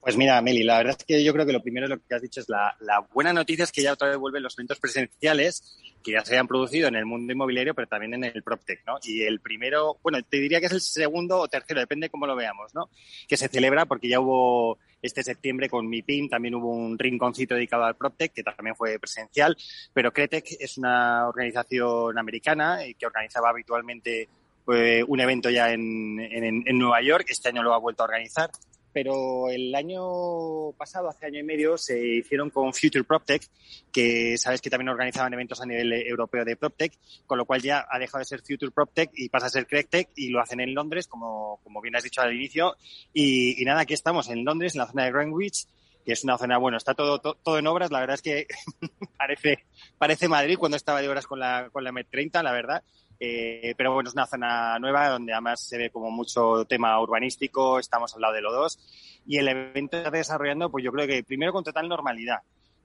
Pues mira, Meli, la verdad es que yo creo que lo primero lo que has dicho es la, buena noticia es que ya otra vez vuelven los eventos presenciales que ya se hayan producido en el mundo inmobiliario, pero también en el PropTech, ¿no? Y el primero, bueno, te diría que es el segundo o tercero, depende cómo lo veamos, ¿no? Que se celebra porque ya hubo este septiembre con mi PIN, también hubo un rinconcito dedicado al PropTech, que también fue presencial, pero Cretec es una organización americana que organizaba habitualmente eh, un evento ya en, en Nueva York, este año lo ha vuelto a organizar pero el año pasado, hace año y medio, se hicieron con Future PropTech, que sabes que también organizaban eventos a nivel europeo de PropTech, con lo cual ya ha dejado de ser Future PropTech y pasa a ser CrackTech y lo hacen en Londres, como, como bien has dicho al inicio. Y, nada, aquí estamos en Londres, en la zona de Greenwich, que es una zona, bueno, está todo, todo, en obras, la verdad es que <laughs> parece, parece Madrid cuando estaba de obras con la, con la M30, la verdad. Eh, pero bueno, es una zona nueva donde además se ve como mucho tema urbanístico, estamos al lado de los dos. Y el evento está desarrollando, pues yo creo que primero con total normalidad.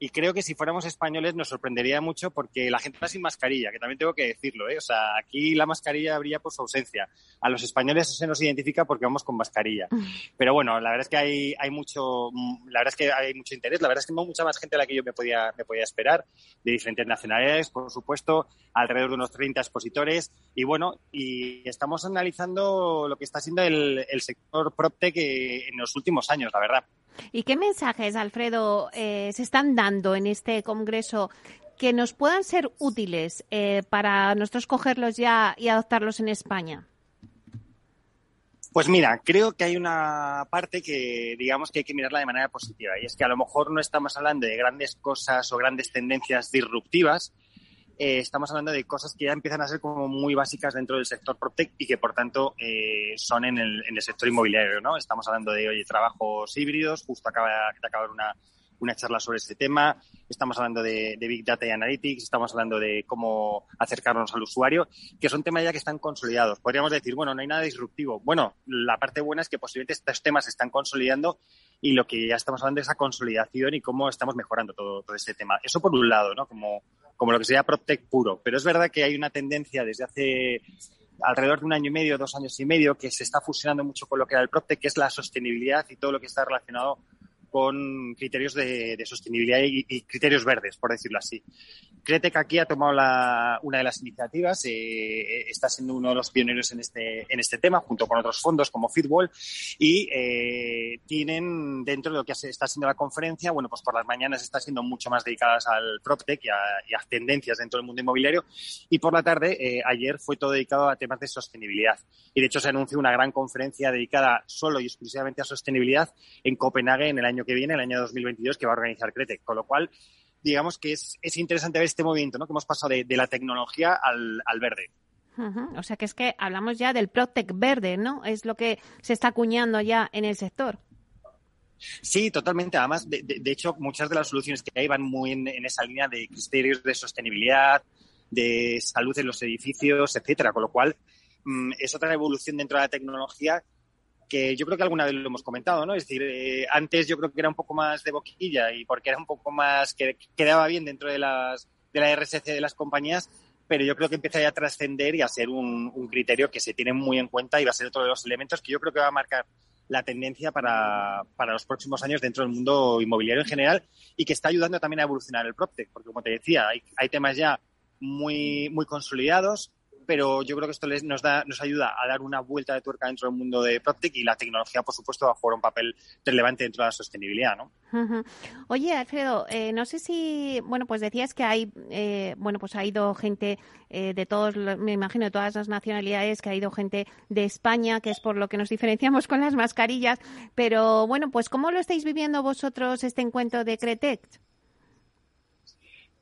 Y creo que si fuéramos españoles nos sorprendería mucho porque la gente está sin mascarilla, que también tengo que decirlo, ¿eh? O sea, aquí la mascarilla brilla por su ausencia. A los españoles se nos identifica porque vamos con mascarilla. <laughs> Pero bueno, la verdad es que hay, hay mucho, la verdad es que hay mucho interés, la verdad es que hay mucha más gente de la que yo me podía, me podía esperar, de diferentes nacionalidades, por supuesto, alrededor de unos 30 expositores. Y bueno, y estamos analizando lo que está siendo el, el sector PropTech en los últimos años, la verdad. ¿Y qué mensajes, Alfredo, eh, se están dando en este Congreso que nos puedan ser útiles eh, para nosotros cogerlos ya y adoptarlos en España? Pues mira, creo que hay una parte que digamos que hay que mirarla de manera positiva y es que a lo mejor no estamos hablando de grandes cosas o grandes tendencias disruptivas, eh, estamos hablando de cosas que ya empiezan a ser como muy básicas dentro del sector PropTech y que por tanto eh, son en el, en el, sector inmobiliario, ¿no? Estamos hablando de, oye, trabajos híbridos, justo acaba de acabar una, una charla sobre este tema, estamos hablando de, Big Data y Analytics, estamos hablando de cómo acercarnos al usuario, que son temas ya que están consolidados. Podríamos decir, bueno, no hay nada disruptivo. Bueno, la parte buena es que posiblemente estos temas se están consolidando y lo que ya estamos hablando es esa consolidación y cómo estamos mejorando todo, todo este tema. Eso por un lado, ¿no? Como, como lo que sería PropTech puro. Pero es verdad que hay una tendencia desde hace alrededor de un año y medio, dos años y medio, que se está fusionando mucho con lo que era el PropTech, que es la sostenibilidad y todo lo que está relacionado con criterios de, sostenibilidad y, criterios verdes, por decirlo así. Cretec aquí ha tomado una de las iniciativas, eh, está siendo uno de los pioneros en este, en este tema, junto con otros fondos como Fitball, y eh, tienen dentro de lo que está siendo la conferencia, bueno, pues por las mañanas está siendo mucho más dedicadas al PropTech y a, y a tendencias dentro del mundo inmobiliario, y por la tarde, eh, ayer, fue todo dedicado a temas de sostenibilidad. Y de hecho se anunció una gran conferencia dedicada solo y exclusivamente a sostenibilidad en Copenhague en el año que viene, el año 2022, que va a organizar Cretec. Con lo cual, digamos que es, es interesante ver este movimiento, ¿no? Que hemos pasado de, la tecnología al, al verde. O sea que es que hablamos ya del Protec verde, ¿no? Es lo que se está acuñando ya en el sector. Sí, totalmente. Además, de, de, hecho, muchas de las soluciones que hay van muy en, en, esa línea de criterios de sostenibilidad, de salud en los edificios, etcétera. Con lo cual, mmm, es otra evolución dentro de la tecnología que yo creo que alguna vez lo hemos comentado, ¿no? Es decir, eh, antes yo creo que era un poco más de boquilla y porque era un poco más que quedaba bien dentro de las de la RSC de las compañías, pero yo creo que empieza ya a trascender y a ser un, un, criterio que se tiene muy en cuenta y va a ser otro de los elementos que yo creo que va a marcar la tendencia para, para los próximos años dentro del mundo inmobiliario en general y que está ayudando también a evolucionar el PropTech, porque como te decía, hay, hay temas ya muy, muy consolidados, pero yo creo que esto les, nos, da, nos ayuda a dar una vuelta de tuerca dentro del mundo de PropTech y la tecnología, por supuesto, va a jugar un papel relevante dentro de la sostenibilidad, ¿no? Oye, Alfredo, eh, no sé si, bueno, pues decías que hay, eh, bueno, pues ha ido gente eh, de todos, me imagino, de todas las nacionalidades, que ha ido gente de España, que es por lo que nos diferenciamos con las mascarillas, pero bueno, pues ¿cómo lo estáis viviendo vosotros este encuentro de Cretec?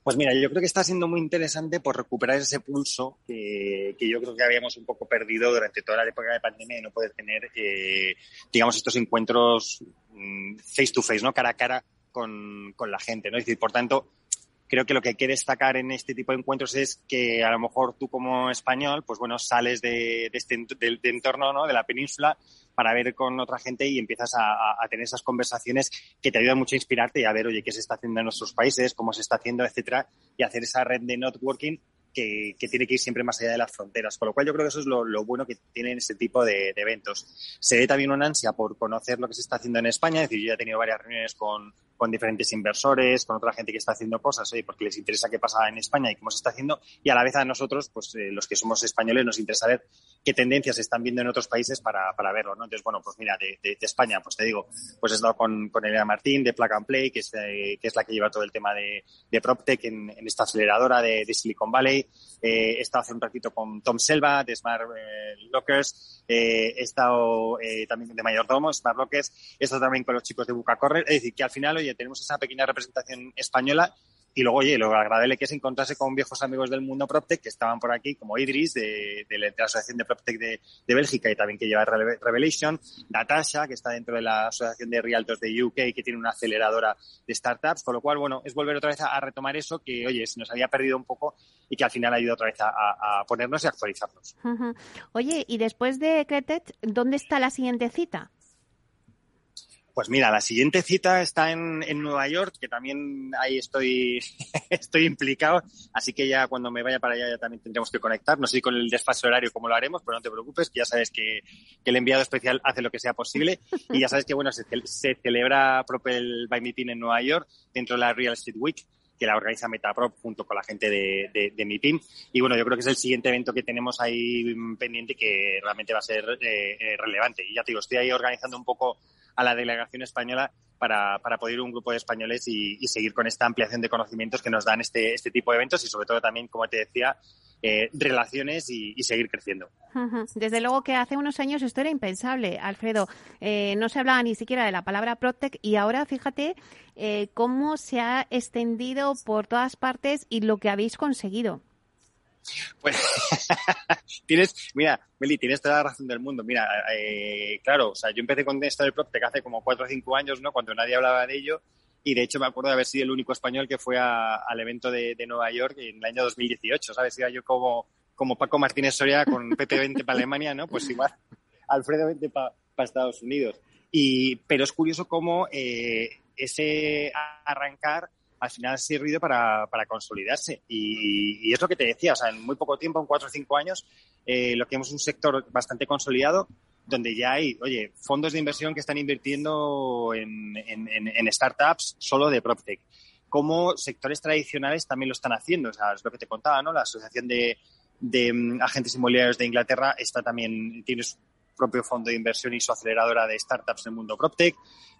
Pues mira, yo creo que está siendo muy interesante por recuperar ese pulso que, yo creo que habíamos un poco perdido durante toda la época de pandemia y no poder tener, eh, digamos, estos encuentros mm, face to face, ¿no? Cara a cara con, con la gente, ¿no? Es por tanto, creo que lo que hay que destacar en este tipo de encuentros es que a lo mejor tú como español, pues bueno, sales de, este entorno, ¿no? De la península para ver con otra gente y empiezas a, tener esas conversaciones que te ayudan mucho a inspirarte y a ver, oye, qué se está haciendo en nuestros países, cómo se está haciendo, etcétera, y hacer esa red de networking que, tiene que ir siempre más allá de las fronteras. Con lo cual yo creo que eso es lo, bueno que tienen este tipo de, eventos. Se ve también una ansia por conocer lo que se está haciendo en España. Es decir, yo ya he tenido varias reuniones con, con diferentes inversores, con otra gente que está haciendo cosas, porque les interesa qué pasa en España y cómo se está haciendo. Y a la vez a nosotros, pues eh, los que somos españoles, nos interesa ver qué tendencias se están viendo en otros países para, para verlo. Entonces, bueno, pues mira, de, España, pues te digo, pues he estado con, Elena Martín de Plug and Play, que es, eh, que es la que lleva todo el tema de, de PropTech en, esta aceleradora de, Silicon Valley. Eh, he estado hace un ratito con Tom Selva de Smart Lockers. He estado también de Mayordomo, Smart Lockers. He estado también con los chicos de Buca Correr. Es decir, que al final, oye, tenemos esa pequeña representación española y luego, oye, lo agradable que es encontrarse con viejos amigos del mundo PropTech que estaban por aquí, como Idris, de, la, Asociación de PropTech de, Bélgica y también que lleva Revelation, Natasha, que está dentro de la Asociación de Realtors de UK, que tiene una aceleradora de startups, con lo cual, bueno, es volver otra vez a, retomar eso que, oye, se nos había perdido un poco y que al final ha ayudado otra vez a, ponernos y actualizarnos. Oye, y después de Cretet, ¿dónde está la siguiente cita? Pues mira, la siguiente cita está en, Nueva York, que también ahí estoy, <laughs> estoy implicado, así que ya cuando me vaya para allá ya también tendremos que conectar. No sé con el desfase horario cómo lo haremos, pero no te preocupes, que ya sabes que, el enviado especial hace lo que sea posible y ya sabes que bueno, se, celebra Propel by Meeting en Nueva York dentro de la Real Estate Week que la organiza Metaprop junto con la gente de, de, mi team. Y bueno, yo creo que es el siguiente evento que tenemos ahí pendiente que realmente va a ser eh, eh, relevante. Y ya te digo, estoy ahí organizando un poco a la delegación española para, para poder ir un grupo de españoles y, seguir con esta ampliación de conocimientos que nos dan este, este tipo de eventos y sobre todo también, como te decía, eh, relaciones y, seguir creciendo. Desde luego que hace unos años esto era impensable, Alfredo. Eh, no se hablaba ni siquiera de la palabra Protec y ahora fíjate eh, cómo se ha extendido por todas partes y lo que habéis conseguido. Pues <laughs> tienes, mira, Meli, tienes toda la razón del mundo. Mira, eh, claro, o sea, yo empecé con esto del PropTech hace como cuatro o cinco años, ¿no? Cuando nadie hablaba de ello. Y de hecho me acuerdo de haber sido el único español que fue al evento de, Nueva York en el año 2018, ¿sabes? Iba yo como, como Paco Martínez Soria con <laughs> Pepe 20 para Alemania, ¿no? Pues igual <laughs> Alfredo 20 para Estados Unidos. Y, pero es curioso cómo eh, ese arrancar al final ha servido para, para consolidarse. Y, es lo que te decía, o sea, en muy poco tiempo, en cuatro o cinco años, eh, lo que hemos un sector bastante consolidado, donde ya hay, oye, fondos de inversión que están invirtiendo en, en, startups solo de PropTech. Como sectores tradicionales también lo están haciendo. O sea, es lo que te contaba, ¿no? La Asociación de, de mm, Agentes Inmobiliarios de Inglaterra está también, tiene propio fondo de inversión y su aceleradora de startups en el mundo PropTech.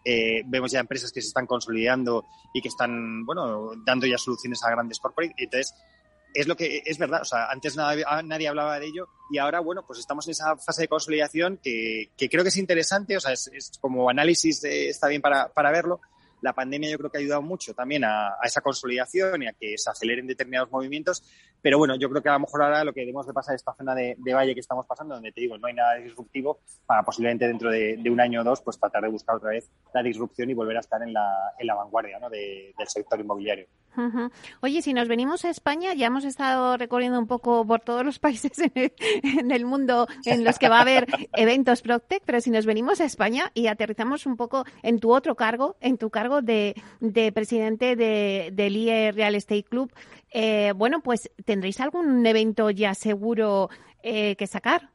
Eh, vemos ya empresas que se están consolidando y que están, bueno, dando ya soluciones a grandes corporates. Entonces, es lo que es verdad. O sea, antes nada, nadie hablaba de ello y ahora, bueno, pues estamos en esa fase de consolidación que, que creo que es interesante. O sea, es, como análisis, está bien para, para verlo la pandemia yo creo que ha ayudado mucho también a, esa consolidación y a que se aceleren determinados movimientos. Pero bueno, yo creo que a lo mejor ahora lo que debemos de pasar es esta zona de, valle que estamos pasando, donde te digo, no hay nada disruptivo, para posiblemente dentro de, un año o dos, pues tratar de buscar otra vez la disrupción y volver a estar en la, en la vanguardia ¿no? del sector inmobiliario. Oye, si nos venimos a España, ya hemos estado recorriendo un poco por todos los <laughs> países en el, mundo en los que va a haber eventos PropTech, pero si nos venimos a España y aterrizamos un poco en tu otro cargo, en tu cargo de, presidente de, del IE Real Estate Club, eh, bueno, pues tendréis algún evento ya seguro eh, que sacar.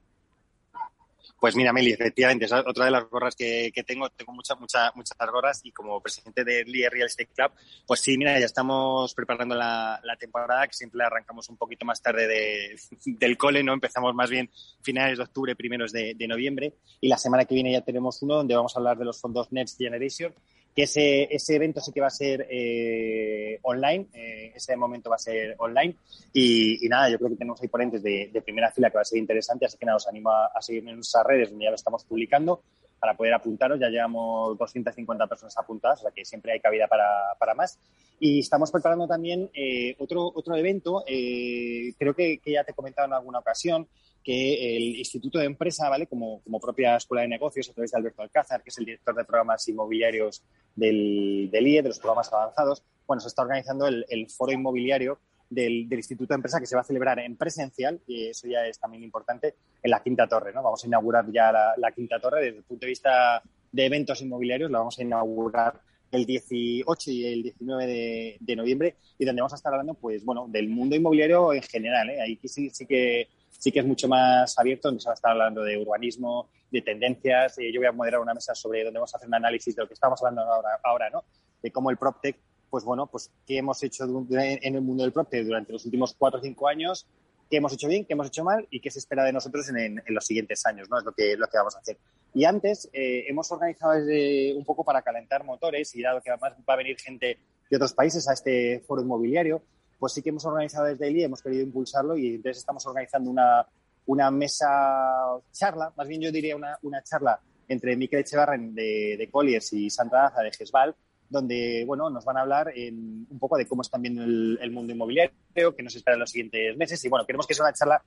Pues mira, Meli, efectivamente, es otra de las gorras que, tengo. Tengo muchas, muchas, muchas gorras y como presidente del IE Real Estate Club, pues sí, mira, ya estamos preparando la, temporada, que siempre arrancamos un poquito más tarde de, <laughs> del cole, ¿no? Empezamos más bien finales de octubre, primeros de, de noviembre. Y la semana que viene ya tenemos uno donde vamos a hablar de los fondos Next Generation que ese, ese evento sí que va a ser eh, online, eh, ese momento va a ser online. Y, nada, yo creo que tenemos ahí ponentes de, primera fila que va a ser interesante, así que nada, os animo a, seguirme en nuestras redes donde ya lo estamos publicando para poder apuntaros. Ya llevamos 250 personas apuntadas, o sea que siempre hay cabida para, para más. Y estamos preparando también eh, otro, otro evento, eh, creo que, ya te he comentado en alguna ocasión, que el Instituto de Empresa, ¿vale? Como, como propia escuela de negocios, a través de Alberto Alcázar, que es el director de programas inmobiliarios del, del IE, de los programas avanzados, bueno, se está organizando el foro inmobiliario del, del, Instituto de Empresa que se va a celebrar en presencial, y eso ya es también importante, en la Quinta Torre. ¿no? Vamos a inaugurar ya la, la Quinta Torre desde el punto de vista de eventos inmobiliarios, la vamos a inaugurar el 18 y el 19 de, de, noviembre y donde vamos a estar hablando, pues bueno, del mundo inmobiliario en general. ¿eh? Ahí sí, sí, que, sí que es mucho más abierto, donde se va a estar hablando de urbanismo, de tendencias. Eh, yo voy a moderar una mesa sobre donde vamos a hacer un análisis de lo que estamos hablando ahora, ahora ¿no? De cómo el PropTech pues bueno, pues qué hemos hecho en el mundo del PropTech durante los últimos cuatro o cinco años, qué hemos hecho bien, qué hemos hecho mal y qué se espera de nosotros en, los siguientes años, ¿no? Es lo que, lo que vamos a hacer. Y antes eh, hemos organizado un poco para calentar motores y dado que además va a venir gente de otros países a este foro inmobiliario, pues sí que hemos organizado desde el hemos querido impulsarlo y entonces estamos organizando una, una mesa charla, más bien yo diría una, una charla entre Miquel Echevarren de, de Colliers y Sandra Daza de Gesval, donde bueno, nos van a hablar en, un poco de cómo están viendo el, mundo inmobiliario, qué nos espera en los siguientes meses. Y bueno, queremos que sea una charla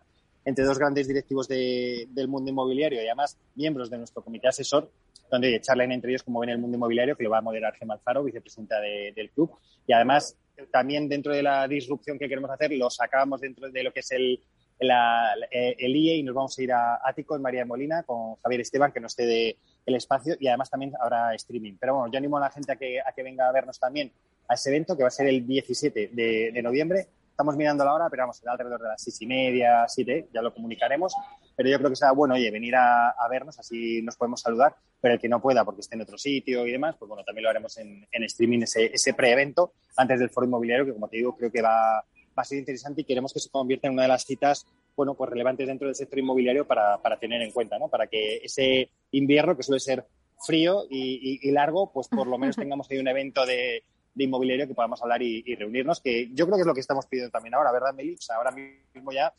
entre dos grandes directivos de, del mundo inmobiliario y además miembros de nuestro comité asesor, donde charlen entre ellos cómo ven el mundo inmobiliario, que lo va a moderar Gemma Alfaro, vicepresidenta de, del club. Y además, también dentro de la disrupción que queremos hacer, lo sacamos dentro de lo que es el, el IE y nos vamos a ir a Ático en María Molina con Javier Esteban, que nos cede el espacio y además también habrá streaming. Pero bueno, yo animo a la gente a que, a que venga a vernos también a ese evento que va a ser el 17 de, de noviembre. Estamos mirando la hora, pero vamos, será alrededor de las seis y media, siete, ya lo comunicaremos. Pero yo creo que será bueno, oye, venir a, a, vernos, así nos podemos saludar. Pero el que no pueda, porque esté en otro sitio y demás, pues bueno, también lo haremos en, en streaming, ese, ese pre-evento, antes del foro inmobiliario, que como te digo, creo que va, va a ser interesante y queremos que se convierta en una de las citas bueno, pues relevantes dentro del sector inmobiliario para, para tener en cuenta, ¿no? Para que ese invierno, que suele ser frío y, y, y largo, pues por lo menos tengamos ahí un evento de, de inmobiliario que podamos hablar y, y, reunirnos, que yo creo que es lo que estamos pidiendo también ahora, ¿verdad, Meli? O sea, ahora mismo ya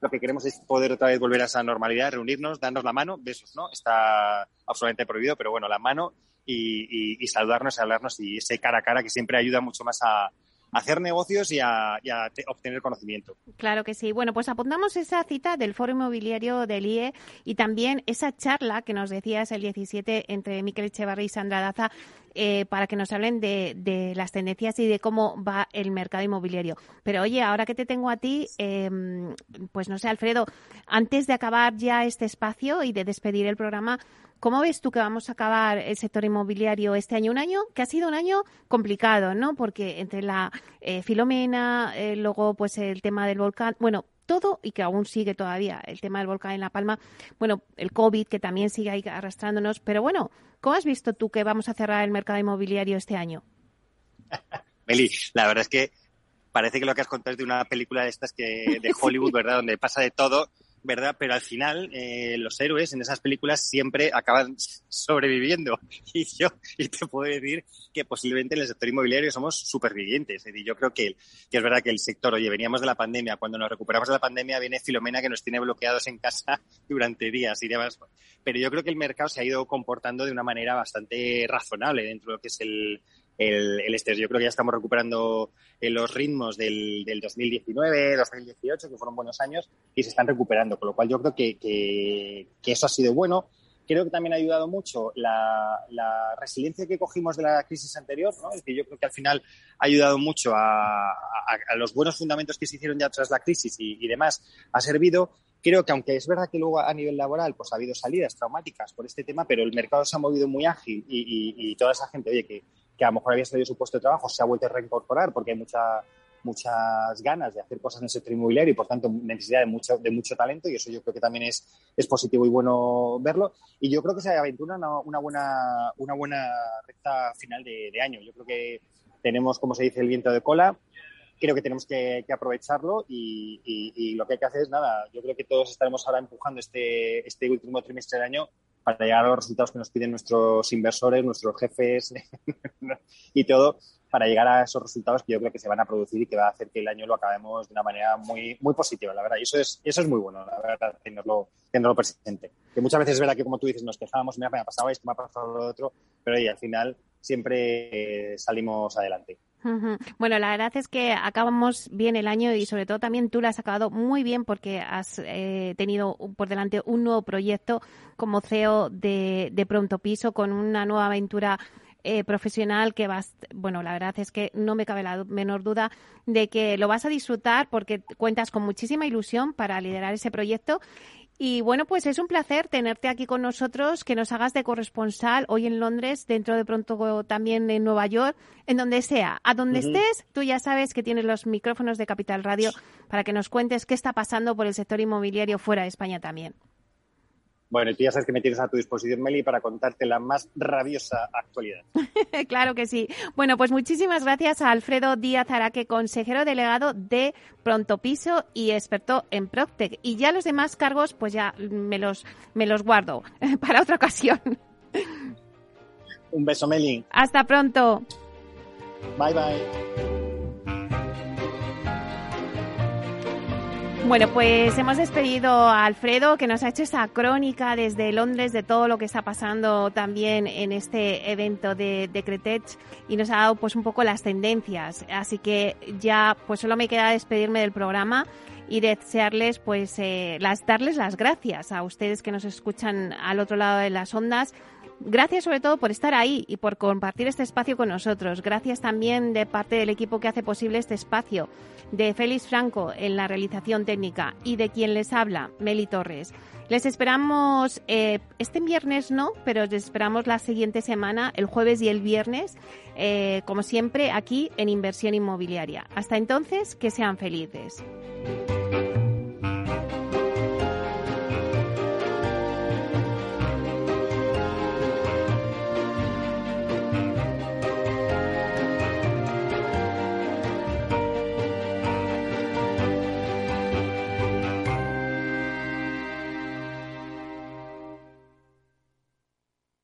lo que queremos es poder otra vez volver a esa normalidad, reunirnos, darnos la mano, besos, ¿no? Está absolutamente prohibido, pero bueno, la mano y, y, y saludarnos, hablarnos y ese cara a cara que siempre ayuda mucho más a, hacer negocios y a, obtener conocimiento. Claro que sí. Bueno, pues apuntamos esa cita del Foro Inmobiliario del IE y también esa charla que nos decías el 17 entre Miquel Echevarri y Sandra Daza eh, para que nos hablen de, de, las tendencias y de cómo va el mercado inmobiliario. Pero oye, ahora que te tengo a ti, eh, pues no sé, Alfredo, antes de acabar ya este espacio y de despedir el programa, ¿Cómo ves tú que vamos a acabar el sector inmobiliario este año? Un año que ha sido un año complicado, ¿no? Porque entre la eh, Filomena, eh, luego pues el tema del volcán, bueno, todo y que aún sigue todavía el tema del volcán en La Palma, bueno, el COVID que también sigue ahí arrastrándonos, pero bueno, ¿cómo has visto tú que vamos a cerrar el mercado inmobiliario este año? <laughs> Meli, la verdad es que parece que lo que has contado es de una película de estas que de <laughs> Hollywood, ¿verdad? Donde pasa de todo ¿verdad? Pero al final eh, los héroes en esas películas siempre acaban sobreviviendo. <laughs> Y yo y te puedo decir que posiblemente en el sector inmobiliario somos supervivientes. Es decir, yo creo que, que, es verdad que el sector, oye, veníamos de la pandemia, cuando nos recuperamos de la pandemia viene Filomena que nos tiene bloqueados en casa <laughs> durante días y demás. Pero yo creo que el mercado se ha ido comportando de una manera bastante razonable dentro de lo que es el, el, el estrés. Yo creo que ya estamos recuperando eh, los ritmos del, del 2019, 2018, que fueron buenos años, y se están recuperando, con lo cual yo creo que, que, que eso ha sido bueno. Creo que también ha ayudado mucho la, la, resiliencia que cogimos de la crisis anterior, ¿no? Es decir, yo creo que al final ha ayudado mucho a, a, a los buenos fundamentos que se hicieron ya tras la crisis y, y demás, ha servido creo que aunque es verdad que luego a nivel laboral pues ha habido salidas traumáticas por este tema, pero el mercado se ha movido muy ágil y, y, y toda esa gente, oye, que, a lo mejor había salido su puesto de trabajo, se ha vuelto a reincorporar porque hay mucha, muchas ganas de hacer cosas en el sector inmobiliario y por tanto necesidad de mucho, de mucho talento y eso yo creo que también es, es positivo y bueno verlo. Y yo creo que se aventura una, una buena, una buena recta final de, año. Yo creo que tenemos, como se dice, el viento de cola creo que tenemos que, aprovecharlo y, y, lo que hay que hacer es nada. Yo creo que todos estaremos ahora empujando este, este último trimestre del año para llegar a los resultados que nos piden nuestros inversores, nuestros jefes <laughs> y todo, para llegar a esos resultados que yo creo que se van a producir y que va a hacer que el año lo acabemos de una manera muy, muy positiva, la verdad. Y eso es, eso es muy bueno, la verdad, tenerlo, tenerlo presente. Que muchas veces es verdad que, como tú dices, nos quejábamos, me ha pasado esto, me ha pasado lo otro, pero al final siempre salimos adelante. Bueno, la verdad es que acabamos bien el año y sobre todo también tú lo has acabado muy bien porque has eh, tenido por delante un nuevo proyecto como CEO de, de Pronto Piso con una nueva aventura eh, profesional que vas, bueno, la verdad es que no me cabe la menor duda de que lo vas a disfrutar porque cuentas con muchísima ilusión para liderar ese proyecto. Y bueno, pues es un placer tenerte aquí con nosotros, que nos hagas de corresponsal hoy en Londres, dentro de pronto también en Nueva York, en donde sea. A donde estés, tú ya sabes que tienes los micrófonos de Capital Radio para que nos cuentes qué está pasando por el sector inmobiliario fuera de España también. Bueno, tú ya sabes que me tienes a tu disposición, Meli, para contarte la más rabiosa actualidad. <laughs> claro que sí. Bueno, pues muchísimas gracias a Alfredo Díaz Araque, consejero delegado de Pronto Piso y experto en Proctec. Y ya los demás cargos, pues ya me los, me los guardo <laughs> para otra ocasión. Un beso, Meli. Hasta pronto. Bye, bye. Bueno, pues hemos despedido a Alfredo, que nos ha hecho esa crónica desde Londres de todo lo que está pasando también en este evento de, de Cretech y nos ha dado pues un poco las tendencias. Así que ya pues solo me queda despedirme del programa y desearles pues eh, las, darles las gracias a ustedes que nos escuchan al otro lado de las ondas Gracias sobre todo por estar ahí y por compartir este espacio con nosotros. Gracias también de parte del equipo que hace posible este espacio, de Félix Franco en la realización técnica y de quien les habla, Meli Torres. Les esperamos eh, este viernes no, pero les esperamos la siguiente semana, el jueves y el viernes, eh, como siempre, aquí en Inversión Inmobiliaria. Hasta entonces, que sean felices.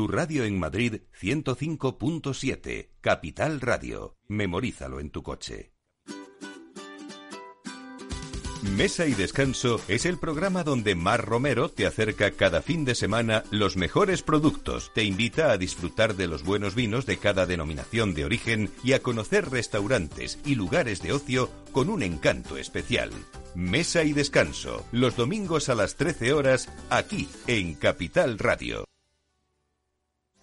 Tu radio en Madrid 105.7, Capital Radio. Memorízalo en tu coche. Mesa y Descanso es el programa donde Mar Romero te acerca cada fin de semana los mejores productos, te invita a disfrutar de los buenos vinos de cada denominación de origen y a conocer restaurantes y lugares de ocio con un encanto especial. Mesa y Descanso, los domingos a las 13 horas, aquí en Capital Radio.